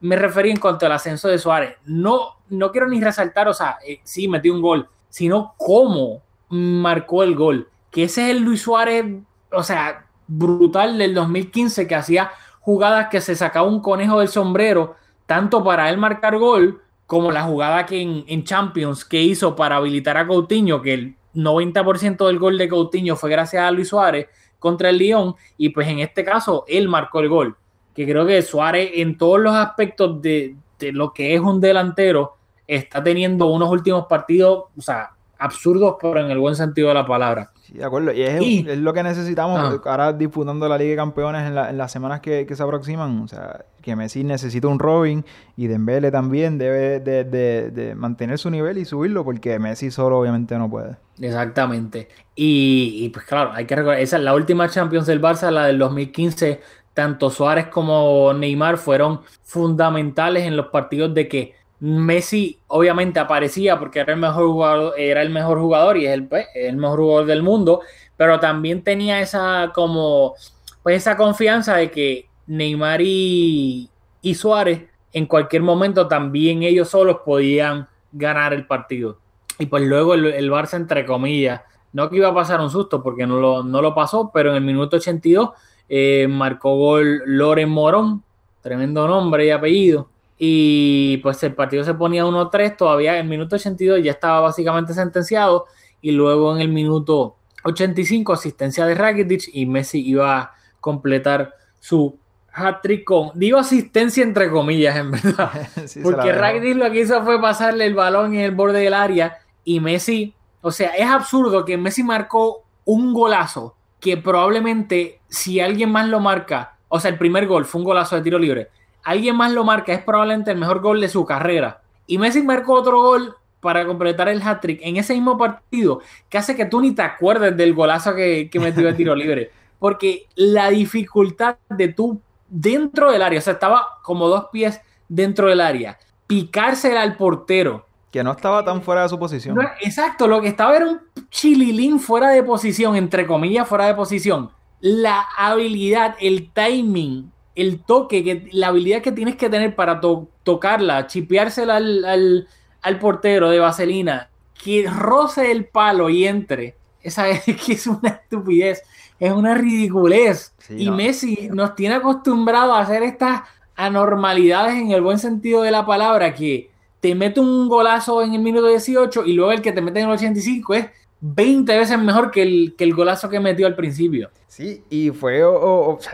me referí en cuanto al ascenso de Suárez. No, no quiero ni resaltar, o sea, eh, sí, metió un gol, sino cómo marcó el gol. Que ese es el Luis Suárez, o sea, brutal del 2015, que hacía jugadas que se sacaba un conejo del sombrero, tanto para él marcar gol, como la jugada que en, Champions que hizo para habilitar a Coutinho, que el 90% del gol de Coutinho fue gracias a Luis Suárez, contra el Lyon y pues en este caso él marcó el gol, que creo que Suárez en todos los aspectos de, de lo que es un delantero está teniendo unos últimos partidos, o sea, absurdos, pero en el buen sentido de la palabra. Sí, de acuerdo. Y es, Y- es lo que necesitamos Ah. ahora disputando la Liga de Campeones en, la- en las semanas que, que se aproximan. O sea, que Messi necesita un Robin y Dembele también debe de, de- de mantener su nivel y subirlo porque Messi solo obviamente no puede. Exactamente. Y, y, pues claro, hay que recordar, esa es la última Champions del Barça, la del 2015. Tanto Suárez como Neymar fueron fundamentales en los partidos de que Messi obviamente aparecía porque era el mejor jugador, era el mejor jugador y es el, pues, el mejor jugador del mundo, pero también tenía esa como pues esa confianza de que Neymar y, y Suárez en cualquier momento también ellos solos podían ganar el partido. Y pues luego el, el Barça, entre comillas, no que iba a pasar un susto porque no lo, no lo pasó, pero en el minuto 82 eh, marcó gol Loren Morón, tremendo nombre y apellido. Y pues el partido se ponía 1-3, todavía en el minuto 82 ya estaba básicamente sentenciado. Y luego en el minuto 85, asistencia de Rakitic y Messi iba a completar su hat-trick con, digo asistencia entre comillas, en verdad. Sí, Porque. Rakitic lo que hizo fue pasarle el balón en el borde del área y Messi, o sea, es absurdo que Messi marcó un golazo que probablemente si alguien más lo marca, o sea, el primer gol fue un golazo de tiro libre, alguien más lo marca, es probablemente el mejor gol de su carrera. Y Messi marcó otro gol para completar el hat-trick en ese mismo partido que hace que tú ni te acuerdes del golazo que, que metió de tiro libre. Porque la dificultad de tú dentro del área, o sea, estaba como dos pies dentro del área, picársela al portero. Que no estaba tan fuera de su posición. Exacto, lo que estaba era un chililín fuera de posición, entre comillas, fuera de posición. La habilidad, el timing, el toque, que, la habilidad que tienes que tener para to- tocarla, chipeársela al, al- al portero de vaselina, que roce el palo y entre. Esa es que es una estupidez, es una ridiculez. Sí, y no. Messi nos tiene acostumbrado a hacer estas anormalidades en el buen sentido de la palabra, que te mete un golazo en el minuto 18 y luego el que te mete en el 85 es 20 veces mejor que el, que el golazo que metió al principio. Sí, y fue,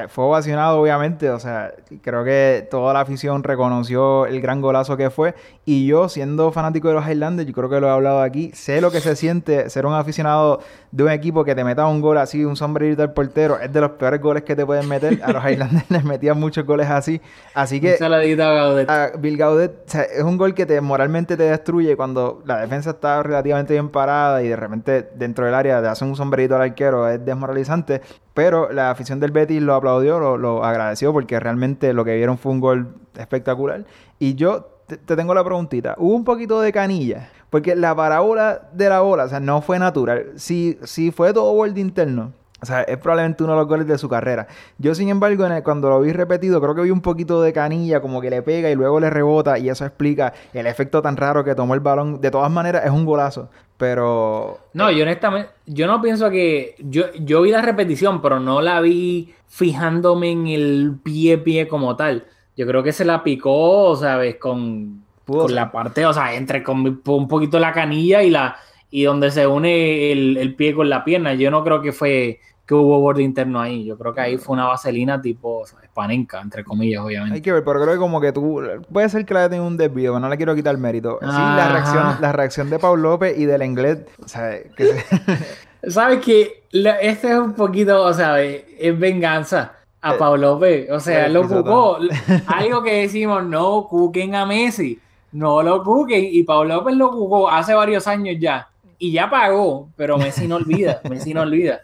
fue ovacionado, obviamente. O sea, creo que toda la afición reconoció el gran golazo que fue. Y yo, siendo fanático de los Highlanders, yo creo que lo he hablado aquí, sé lo que se siente ser un aficionado de un equipo que te meta un gol así, un sombrerito al portero. Es de los peores goles que te pueden meter. A los Highlanders les metían muchos goles así. Así que Un saladito a Gaudet. a Bill Gaudet, o sea, es un gol que te moralmente te destruye cuando la defensa está relativamente bien parada y de repente dentro del área te hacen un sombrerito al arquero, es desmoralizante. Pero la afición del Betis lo aplaudió, lo, lo agradeció porque realmente lo que vieron fue un gol espectacular. Y yo te, te tengo la preguntita, hubo un poquito de canilla, porque la parábola de la bola, o sea, no fue natural. Si, si fue todo borde interno, o sea, es probablemente uno de los goles de su carrera. Yo, sin embargo, cuando lo vi repetido, creo que vi un poquito de canilla, como que le pega y luego le rebota, y eso explica el efecto tan raro que tomó el balón. De todas maneras, es un golazo, pero No, yo honestamente, yo no pienso que. Yo, yo vi la repetición, pero no la vi fijándome en el pie pie como tal. Yo creo que se la picó, ¿sabes? Con, Pudo con ser. la parte, o sea, entre con un poquito la canilla y la y donde se une el, el pie con la pierna. Yo no creo que fue que hubo borde interno ahí. Yo creo que ahí fue una vaselina tipo ¿sabes? panenca, entre comillas, obviamente. hay que ver. Pero creo que como que tú, puede ser que le haya tenido un desvío, pero no le quiero quitar mérito. Sí, la reacción, la reacción de Paul López y del inglés, o sea, que se- ¿Sabes que Este es un poquito, o sea, es venganza a Eh, Pablo López. O sea, eh, lo cucó. Algo que decimos, no cuquen a Messi. No lo cuquen. Y Pablo López lo cucó hace varios años ya. Y ya pagó, pero Messi no olvida. Messi no olvida.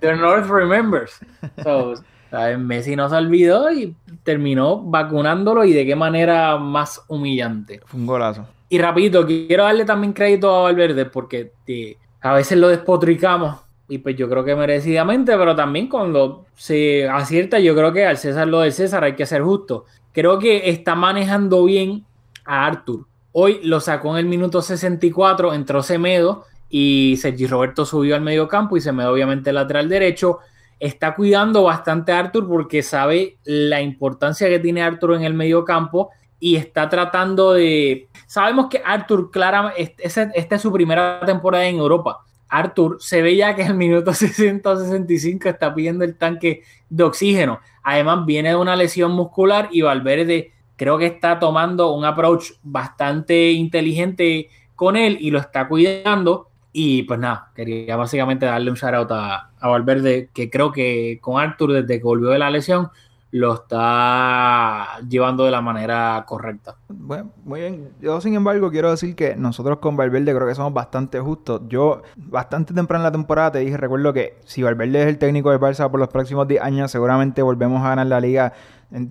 The North remembers. So, ¿sabes? Messi no se olvidó y terminó vacunándolo y de qué manera más humillante. fue un golazo. Y rapidito, quiero darle también crédito a Valverde porque eh, a veces lo despotricamos y pues yo creo que merecidamente, pero también cuando se acierta, yo creo que al César lo del César hay que ser justo. Creo que está manejando bien a Arthur. Hoy lo sacó en el minuto 64, entró Semedo y Sergi Roberto subió al medio campo y Semedo obviamente lateral derecho. Está cuidando bastante a Arthur porque sabe la importancia que tiene Arthur en el medio campo y está tratando de... Sabemos que Arthur, claramente, esta es su primera temporada en Europa. Arthur se ve ya que en el minuto 665 está pidiendo el tanque de oxígeno. Además, viene de una lesión muscular y Valverde creo que está tomando un approach bastante inteligente con él y lo está cuidando. Y pues nada, quería básicamente darle un shout out a, Valverde, que creo que con Arthur, desde que volvió de la lesión, lo está llevando de la manera correcta. Bueno, muy bien. Yo, sin embargo, quiero decir que nosotros con Valverde creo que somos bastante justos. Yo, bastante temprano en la temporada, te dije, recuerdo que si Valverde es el técnico del Barça por los próximos 10 años, seguramente volvemos a ganar la liga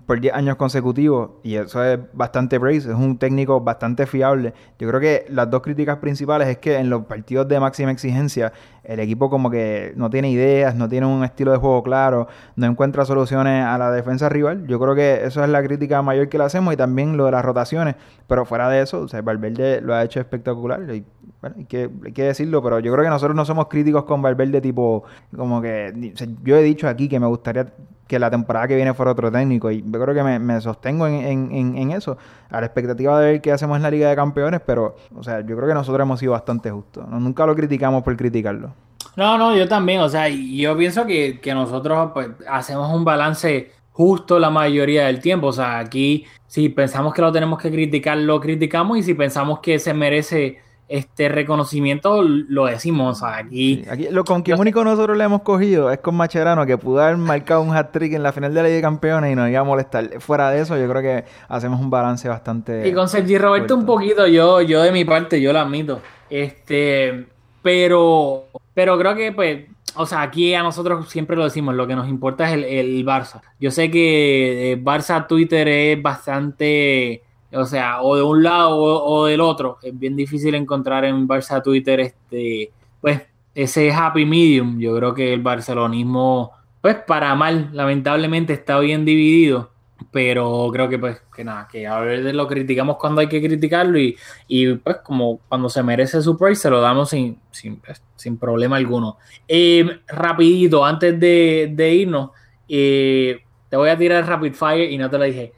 por 10 años consecutivos. Y eso es bastante praise. Es un técnico bastante fiable. Yo creo que las dos críticas principales es que en los partidos de máxima exigencia, el equipo como que no tiene ideas, no tiene un estilo de juego claro, no encuentra soluciones a la defensa rival. Yo creo que eso es la crítica mayor que le hacemos y también lo de las rotaciones. Pero fuera de eso, o sea, Valverde lo ha hecho espectacular. Y, hay que, hay que decirlo, pero yo creo que nosotros no somos críticos con Valverde tipo, como que, yo he dicho aquí que me gustaría que la temporada que viene fuera otro técnico y yo creo que me, sostengo en, en- en- eso, a la expectativa de ver qué hacemos en la Liga de Campeones, pero, o sea, yo creo que nosotros hemos sido bastante justos. Nunca lo criticamos por criticarlo. No, no, yo también, o sea, yo pienso que, que nosotros pues, hacemos un balance justo la mayoría del tiempo, o sea, aquí si pensamos que lo tenemos que criticar, lo criticamos y si pensamos que se merece este reconocimiento, lo decimos, o sea, aquí... Sí, aquí, lo con quien único nosotros le hemos cogido es con Macherano, que pudo haber marcado un hat-trick en la final de la Liga de Campeones y nos iba a molestar. Fuera de eso, yo creo que hacemos un balance bastante... Y con Sergi Roberto un poquito, yo, yo de mi parte, yo lo admito. Este, pero, pero creo que pues, o sea, aquí a nosotros siempre lo decimos, lo que nos importa es el, el Barça. Yo sé que eh, Barça Twitter es bastante, o sea, o de un lado o, del otro. Es bien difícil encontrar en Barça Twitter este, pues, ese happy medium. Yo creo que el barcelonismo, pues, para mal, lamentablemente está bien dividido. Pero creo que pues que nada, que a veces lo criticamos cuando hay que criticarlo y, y pues como cuando se merece su praise se lo damos sin, sin, pues, sin problema alguno. Eh, rapidito, antes de, de irnos, eh, te voy a tirar rapid fire y no te lo dije.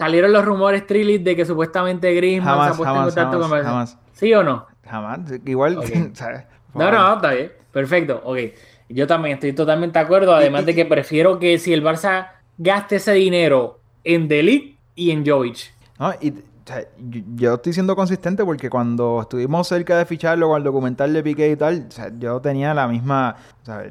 Salieron los rumores, Trillis, de que supuestamente Griezmann se ha Jamás, puesto en jamás, contacto jamás, con jamás. ¿Sí o no? Jamás. Igual, Ok. ¿sabes? No, no, está bien. Perfecto. Ok. Yo también estoy totalmente de acuerdo. Además de que prefiero que si el Barça gaste ese dinero en Delic y en Jovic. No, y, sea, yo, estoy siendo consistente porque cuando estuvimos cerca de ficharlo con el documental de Piqué y tal, o sea, yo tenía la misma, o sea,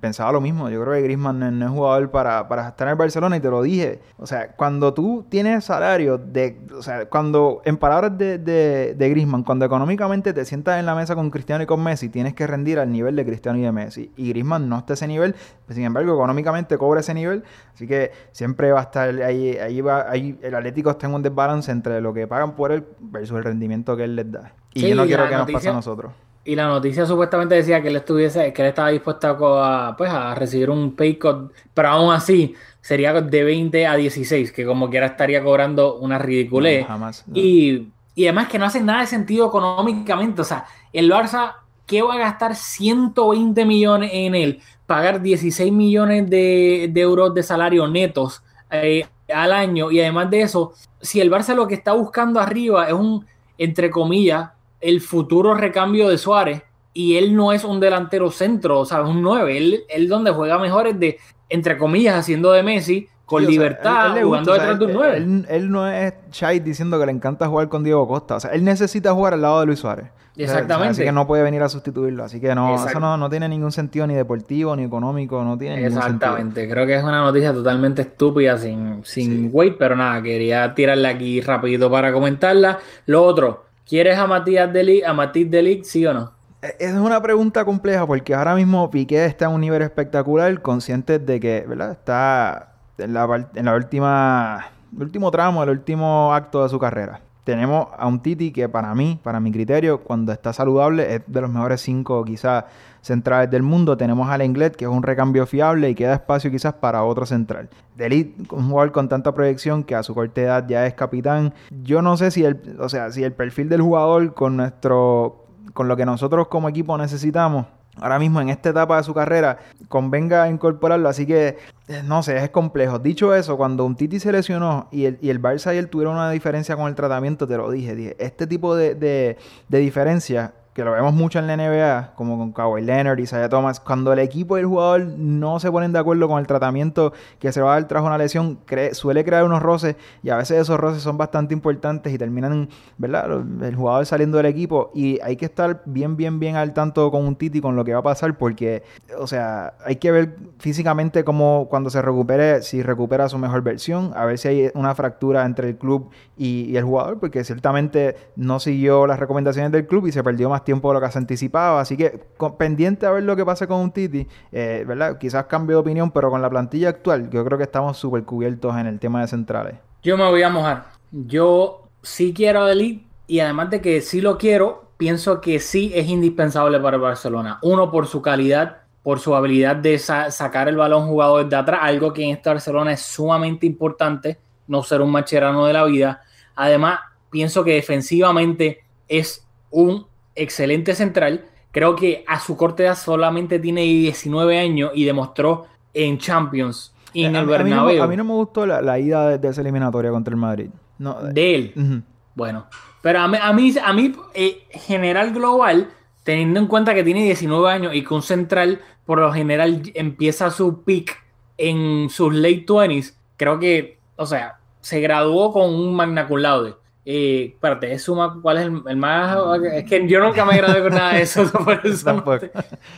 pensaba lo mismo. Yo creo que Griezmann no, es jugador para, para estar en el Barcelona y te lo dije. O sea, cuando tú tienes salario de, o sea, cuando, en palabras de, de, de Griezmann, cuando económicamente te sientas en la mesa con Cristiano y con Messi, tienes que rendir al nivel de Cristiano y de Messi. Y Griezmann no está a ese nivel, sin embargo, económicamente cobra ese nivel, así que siempre va a estar ahí, ahí va, ahí el Atlético está en un desbalance entre lo que pagan por él versus el rendimiento que él les da. Y Sí, yo no y quiero que nos pase a nosotros. Y la noticia supuestamente decía que él estuviese, que él estaba dispuesto a, pues, a recibir un pay cut, pero aún así sería de 20 a 16, que como quiera estaría cobrando una ridiculez. No, jamás. no. Y, y además que no hace nada de sentido económicamente. O sea, el Barça, ¿qué va a gastar 120 millones en él? Pagar 16 millones de, euros de salario netos eh, al año. Y además de eso, si el Barça lo que está buscando arriba es un, entre comillas, el futuro recambio de Suárez, y él no es un delantero centro, o sea, es un 9. Él, él donde juega mejor es de, entre comillas, haciendo de Messi, con Sí, o sea, libertad, él- jugando gusta, o sea, detrás de un él- 9. Él, él no es shy diciendo que le encanta jugar con Diego Costa. O sea, él necesita jugar al lado de Luis Suárez. O sea, Exactamente. así que no puede venir a sustituirlo. Así que no, Exacto. eso no, no tiene ningún sentido ni deportivo ni económico. No tiene ningún sentido. Exactamente, creo que es una noticia totalmente estúpida sin, sin Sí. weight, pero nada, quería tirarla aquí rapidito para comentarla. Lo otro, ¿quieres a Matías Delic, a Matías Delic, sí o no? Eh, Es una pregunta compleja porque ahora mismo Piqué está en un nivel espectacular, consciente de que, ¿verdad? Está en la, en la última, el último tramo, el último acto de su carrera. Tenemos a un Titi que para mí, para mi criterio, cuando está saludable es de los mejores cinco quizás centrales del mundo. Tenemos al Englet, que es un recambio fiable y queda espacio quizás para otro central. Delit, un jugador con tanta proyección que a su corta edad ya es capitán. Yo no sé si el, o sea, si el perfil del jugador con nuestro con lo que nosotros como equipo necesitamos ahora mismo en esta etapa de su carrera convenga incorporarlo, así que eh, no sé, es complejo. Dicho eso, cuando un Titi se lesionó y el, y el Barça y él tuvieron una diferencia con el tratamiento, te lo dije, este tipo de, de, de diferencia que lo vemos mucho en la NBA, como con Kawhi Leonard y Isaiah Thomas, cuando el equipo y el jugador no se ponen de acuerdo con el tratamiento que se va a dar tras una lesión, cre- suele crear unos roces y a veces esos roces son bastante importantes y terminan, ¿verdad? El jugador saliendo del equipo y hay que estar bien, bien, bien al tanto con un Titi con lo que va a pasar porque, o sea, hay que ver físicamente cómo cuando se recupere, si recupera su mejor versión, a ver si hay una fractura entre el club y, y el jugador, porque ciertamente no siguió las recomendaciones del club y se perdió más tiempo de lo que se anticipaba. Así que pendiente a ver lo que pase con un Titi, eh, ¿verdad? Quizás cambie de opinión, pero con la plantilla actual, yo creo que estamos súper cubiertos en el tema de centrales. Yo me voy a mojar. Yo sí quiero a Elite y además de que sí lo quiero, pienso que sí es indispensable para el Barcelona. Uno, por su calidad, por su habilidad de sa- sacar el balón jugado desde atrás, algo que en esta Barcelona es sumamente importante, no ser un macherano de la vida. Además, pienso que defensivamente es un excelente central. Creo que a su corta edad solamente tiene 19 años y demostró en Champions y en a, el mí- a mí no, me- Bernabéu a mí no me gustó la, la ida de, de esa eliminatoria contra el Madrid. No, eh, de él. Bueno, pero a mí, a mí, a mí eh, general global, teniendo en cuenta que tiene 19 años y que un central por lo general empieza su peak en sus late 20s, creo que, o sea, se graduó con un magna cum laude. Eh, espérate, es suma, ¿cuál es el, el más? Es que yo nunca me gradué con nada de eso, por eso no, Tampoco. te-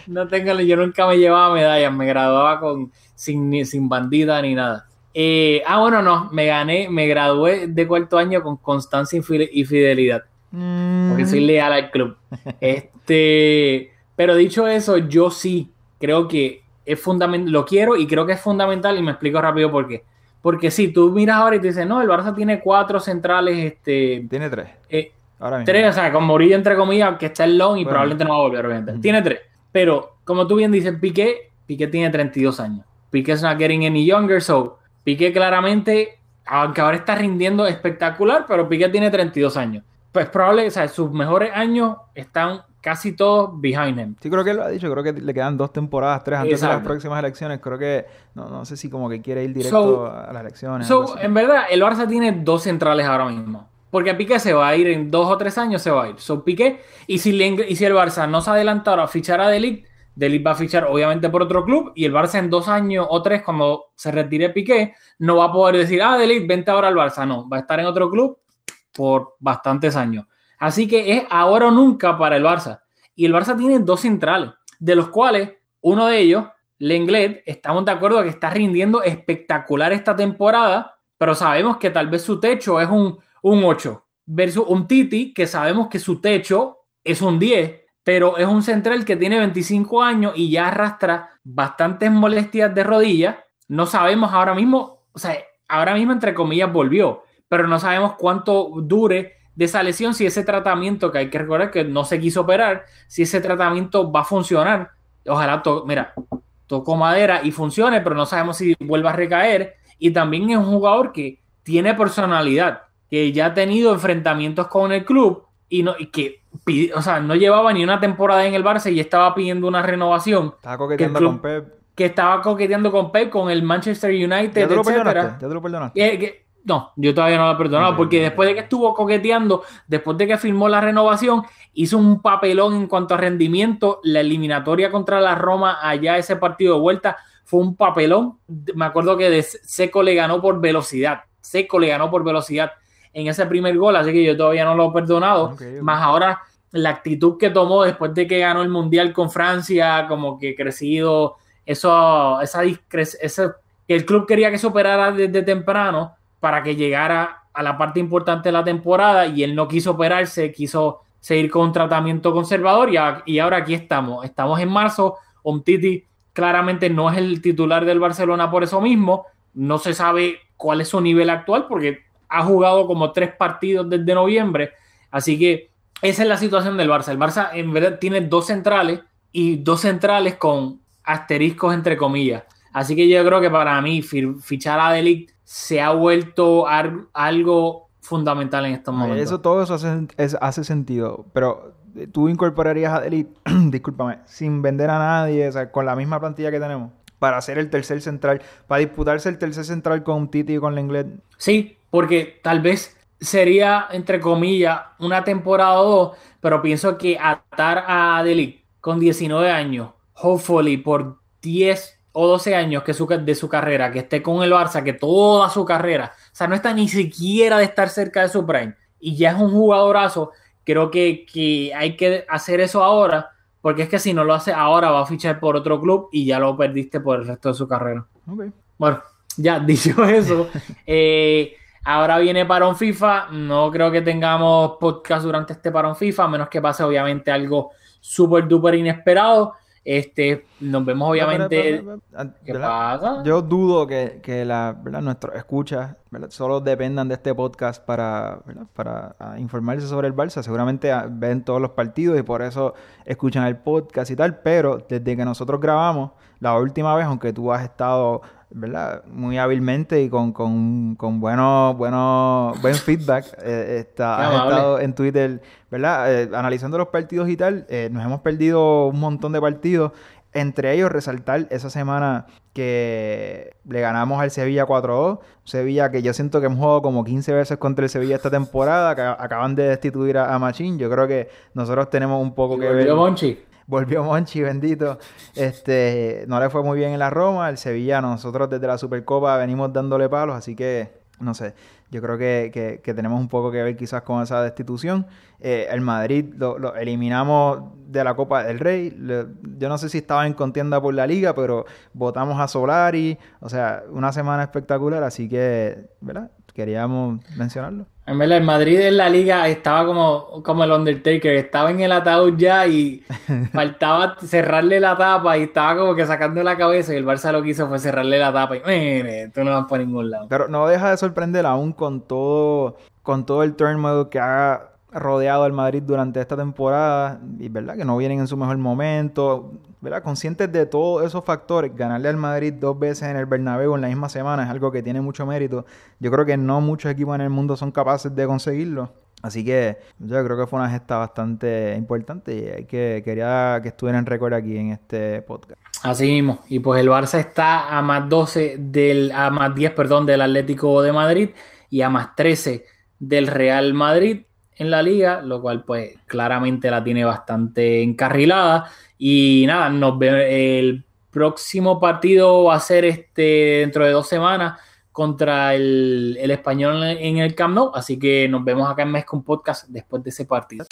no tengo, yo nunca me llevaba medallas, me graduaba con, sin, sin bandida ni nada. Eh, ah, bueno, no, me gané, me gradué de cuarto año con constancia y fide- y fidelidad, porque soy leal al club. Este, pero dicho eso, yo sí creo que es fundamental, lo quiero y creo que es fundamental y me explico rápido por qué. Porque si tú miras ahora y te dices, no, el Barça tiene cuatro centrales, este, Tiene tres. eh, Ahora mismo. Tres, o sea, con Morillo entre comillas, que está el long y Bueno. probablemente no va a volver, obviamente. Tiene tres. Pero, como tú bien dices, Piqué, Piqué tiene 32 años. Piqué es not getting any younger, so Piqué claramente, aunque ahora está rindiendo espectacular, pero Piqué tiene 32 años. Pues probable, o sea, sus mejores años están casi todos behind him. Sí, creo que él lo ha dicho. Creo que le quedan dos temporadas, tres antes de Exacto. las próximas elecciones. Creo que, no, no sé si como que quiere ir directo So- a las elecciones. So, en verdad, el Barça tiene dos centrales ahora mismo. Porque Piqué se va a ir en dos o tres años, se va a ir. So, Piqué, y si, le- y si el Barça no se adelanta ahora a fichar a Delic, Delic va a fichar obviamente por otro club y el Barça en dos años o tres, cuando se retire Piqué, no va a poder decir, ah, Delic, vente ahora al Barça. No, va a estar en otro club por bastantes años. Así que es ahora o nunca para el Barça. Y el Barça tiene dos centrales, de los cuales uno de ellos, Lenglet, estamos de acuerdo que está rindiendo espectacular esta temporada, pero sabemos que tal vez su techo es un, un 8 versus un Titi que sabemos que su techo es un 10, pero es un central que tiene 25 años y ya arrastra bastantes molestias de rodilla. No sabemos ahora mismo, o sea, ahora mismo entre comillas volvió, pero no sabemos cuánto dure de esa lesión, si ese tratamiento, que hay que recordar que no se quiso operar, si ese tratamiento va a funcionar. Ojalá, to- mira, tocó madera y funcione, pero no sabemos si vuelva a recaer. Y también es un jugador que tiene personalidad, que ya ha tenido enfrentamientos con el club y, no, y que pide- o sea, no llevaba ni una temporada en el Barça y estaba pidiendo una renovación, Estaba coqueteando con Pep. que estaba coqueteando con Pep, con el Manchester United, ¿Ya te lo etcétera. perdonaste? ¿Ya te lo perdonaste? Que- no, yo todavía no lo he perdonado, porque después de que estuvo coqueteando, después de que firmó la renovación, hizo un papelón en cuanto a rendimiento. La eliminatoria contra la Roma, allá ese partido de vuelta, fue un papelón. Me acuerdo que de Seco le ganó por velocidad. Seco le ganó por velocidad en ese primer gol, así que yo todavía no lo he perdonado. Más ahora la actitud que tomó después de que ganó el Mundial con Francia, como que crecido, eso, esa ese- que el club quería que se operara desde temprano para que llegara a la parte importante de la temporada y él no quiso operarse, quiso seguir con tratamiento conservador y, ahora aquí estamos. Estamos en marzo, Umtiti claramente no es el titular del Barcelona por eso mismo, no se sabe cuál es su nivel actual porque ha jugado como tres partidos desde noviembre, así que esa es la situación del Barça. El Barça en verdad tiene dos centrales y dos centrales con asteriscos entre comillas. Así que yo creo que para mí fichar a Delic se ha vuelto algo fundamental en estos momentos. Eso, todo eso hace, es- hace sentido. Pero eh, tú incorporarías a Delete, discúlpame, sin vender a nadie, o sea, con la misma plantilla que tenemos, para hacer el tercer central, para disputarse el tercer central con Titi y con Lenglet. Sí, porque tal vez sería, entre comillas, una temporada o dos, pero pienso que atar a Delic con 19 años, hopefully por 10 o 12 años que su, de su carrera, que esté con el Barça, que toda su carrera, o sea, no está ni siquiera de estar cerca de su prime, y ya es un jugadorazo, creo que, que hay que hacer eso ahora, porque es que si no lo hace ahora va a fichar por otro club y ya lo perdiste por el resto de su carrera. Bueno, ya dicho eso, eh, ahora viene parón FIFA. No creo que tengamos podcast durante este parón FIFA, a menos que pase obviamente algo súper duper inesperado. Este, nos vemos obviamente. No, pero, pero, pero, ¿Qué ¿verdad? pasa? Yo dudo que, que la, ¿verdad? nuestros escuchas solo dependan de este podcast para, ¿verdad? para ah, informarse sobre el Barça. Seguramente ah, ven todos los partidos y por eso escuchan el podcast y tal. Pero desde que nosotros grabamos, la última vez, aunque tú has estado ¿verdad? Muy hábilmente y con, con, con bueno, bueno, buen feedback. Eh, está, has estado en Twitter, ¿verdad? Eh, analizando los partidos y tal. eh, nos hemos perdido un montón de partidos. Entre ellos, resaltar esa semana que le ganamos al Sevilla 4-2. Sevilla que yo siento que hemos jugado como 15 veces contra el Sevilla esta temporada. Que acaban de destituir a, a Machín. Yo creo que nosotros tenemos un poco que ver. Monchi. Volvió Monchi, bendito. Este, no le fue muy bien en la Roma. El Sevilla, nosotros desde la Supercopa venimos dándole palos, así que, no sé, yo creo que, que- tenemos un poco que ver quizás con esa destitución. Eh, el Madrid lo, eliminamos de la Copa del Rey. Yo no sé si estaba en contienda por la liga, pero votamos a Solari. O sea, una semana espectacular, así que, ¿verdad? Queríamos mencionarlo. En verdad, el Madrid en la liga estaba como, como el Undertaker, estaba en el ataúd ya y faltaba cerrarle la tapa y estaba como que sacando la cabeza y el Barça lo que hizo fue cerrarle la tapa y mire, tú no vas por ningún lado. Pero no deja de sorprender aún con todo, con todo el turmoil que ha rodeado al Madrid durante esta temporada, y verdad que no vienen en su mejor momento, ¿verdad? Conscientes de todos esos factores, ganarle al Madrid dos veces en el Bernabéu en la misma semana es algo que tiene mucho mérito. Yo creo que no muchos equipos en el mundo son capaces de conseguirlo. Así que yo creo que fue una gesta bastante importante y hay que, quería que estuviera en récord aquí en este podcast. Así mismo. Y pues el Barça está a más 12 del, a más 10, perdón, del Atlético de Madrid y a más 13 del Real Madrid en la liga, lo cual pues claramente la tiene bastante encarrilada. Y nada, nos el próximo partido va a ser este dentro de dos semanas contra el, el español en el Camp Nou. Así que nos vemos acá en Mezcon Podcast después de ese partido.